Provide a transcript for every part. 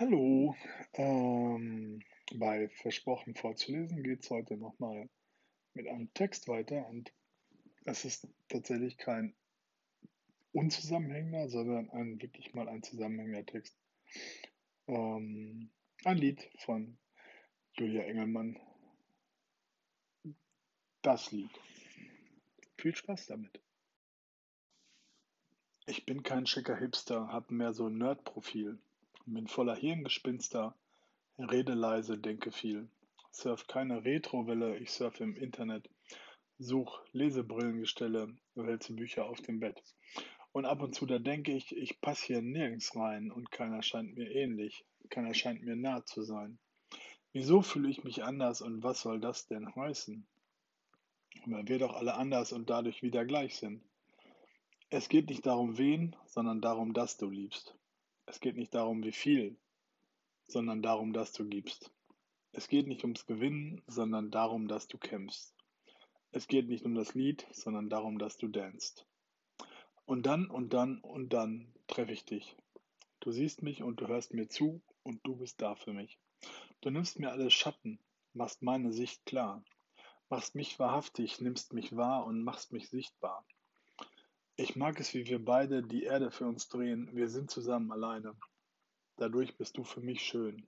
Hallo, ähm, bei Versprochen vorzulesen geht es heute nochmal mit einem Text weiter und es ist tatsächlich kein unzusammenhängender, sondern ein wirklich mal ein zusammenhängender Text. Ähm, ein Lied von Julia Engelmann. Das Lied. Viel Spaß damit. Ich bin kein schicker Hipster, hab mehr so ein Nerd-Profil. Bin voller Hirngespinster, rede leise, denke viel. Surf keine Retrowelle, ich surfe im Internet. Such Lesebrillengestelle, wälze Bücher auf dem Bett. Und ab und zu da denke ich, ich passe hier nirgends rein und keiner scheint mir ähnlich, keiner scheint mir nah zu sein. Wieso fühle ich mich anders und was soll das denn heißen? Weil wir doch alle anders und dadurch wieder gleich sind. Es geht nicht darum, wen, sondern darum, dass du liebst. Es geht nicht darum, wie viel, sondern darum, dass du gibst. Es geht nicht ums Gewinnen, sondern darum, dass du kämpfst. Es geht nicht um das Lied, sondern darum, dass du danst. Und dann und dann und dann treffe ich dich. Du siehst mich und du hörst mir zu und du bist da für mich. Du nimmst mir alle Schatten, machst meine Sicht klar, machst mich wahrhaftig, nimmst mich wahr und machst mich sichtbar. Ich mag es, wie wir beide die Erde für uns drehen. Wir sind zusammen alleine. Dadurch bist du für mich schön.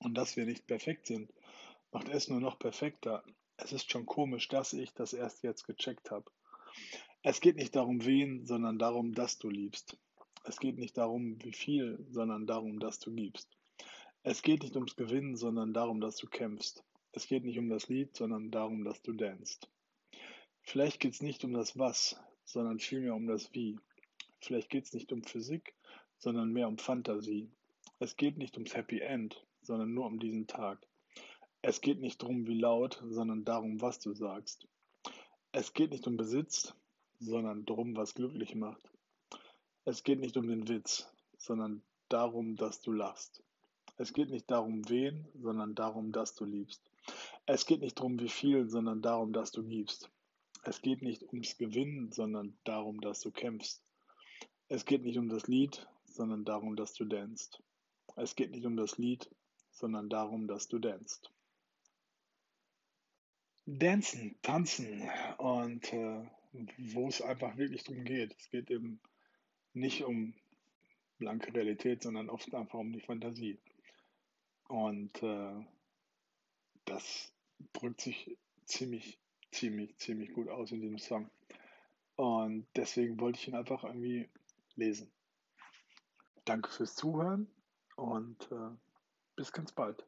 Und dass wir nicht perfekt sind, macht es nur noch perfekter. Es ist schon komisch, dass ich das erst jetzt gecheckt habe. Es geht nicht darum, wen, sondern darum, dass du liebst. Es geht nicht darum, wie viel, sondern darum, dass du gibst. Es geht nicht ums Gewinnen, sondern darum, dass du kämpfst. Es geht nicht um das Lied, sondern darum, dass du danst. Vielleicht geht es nicht um das Was, sondern vielmehr um das Wie. Vielleicht geht es nicht um Physik, sondern mehr um Fantasie. Es geht nicht ums Happy End, sondern nur um diesen Tag. Es geht nicht darum, wie laut, sondern darum, was du sagst. Es geht nicht um Besitz, sondern darum, was glücklich macht. Es geht nicht um den Witz, sondern darum, dass du lachst. Es geht nicht darum, wen, sondern darum, dass du liebst. Es geht nicht darum, wie viel, sondern darum, dass du gibst. Es geht nicht ums Gewinnen, sondern darum, dass du kämpfst. Es geht nicht um das Lied, sondern darum, dass du danst. Es geht nicht um das Lied, sondern darum, dass du danst. Dancen, tanzen und äh, wo es einfach wirklich darum geht. Es geht eben nicht um blanke Realität, sondern oft einfach um die Fantasie. Und äh, das drückt sich ziemlich ziemlich, ziemlich gut aus in diesem Song. Und deswegen wollte ich ihn einfach irgendwie lesen. Danke fürs Zuhören und äh, bis ganz bald.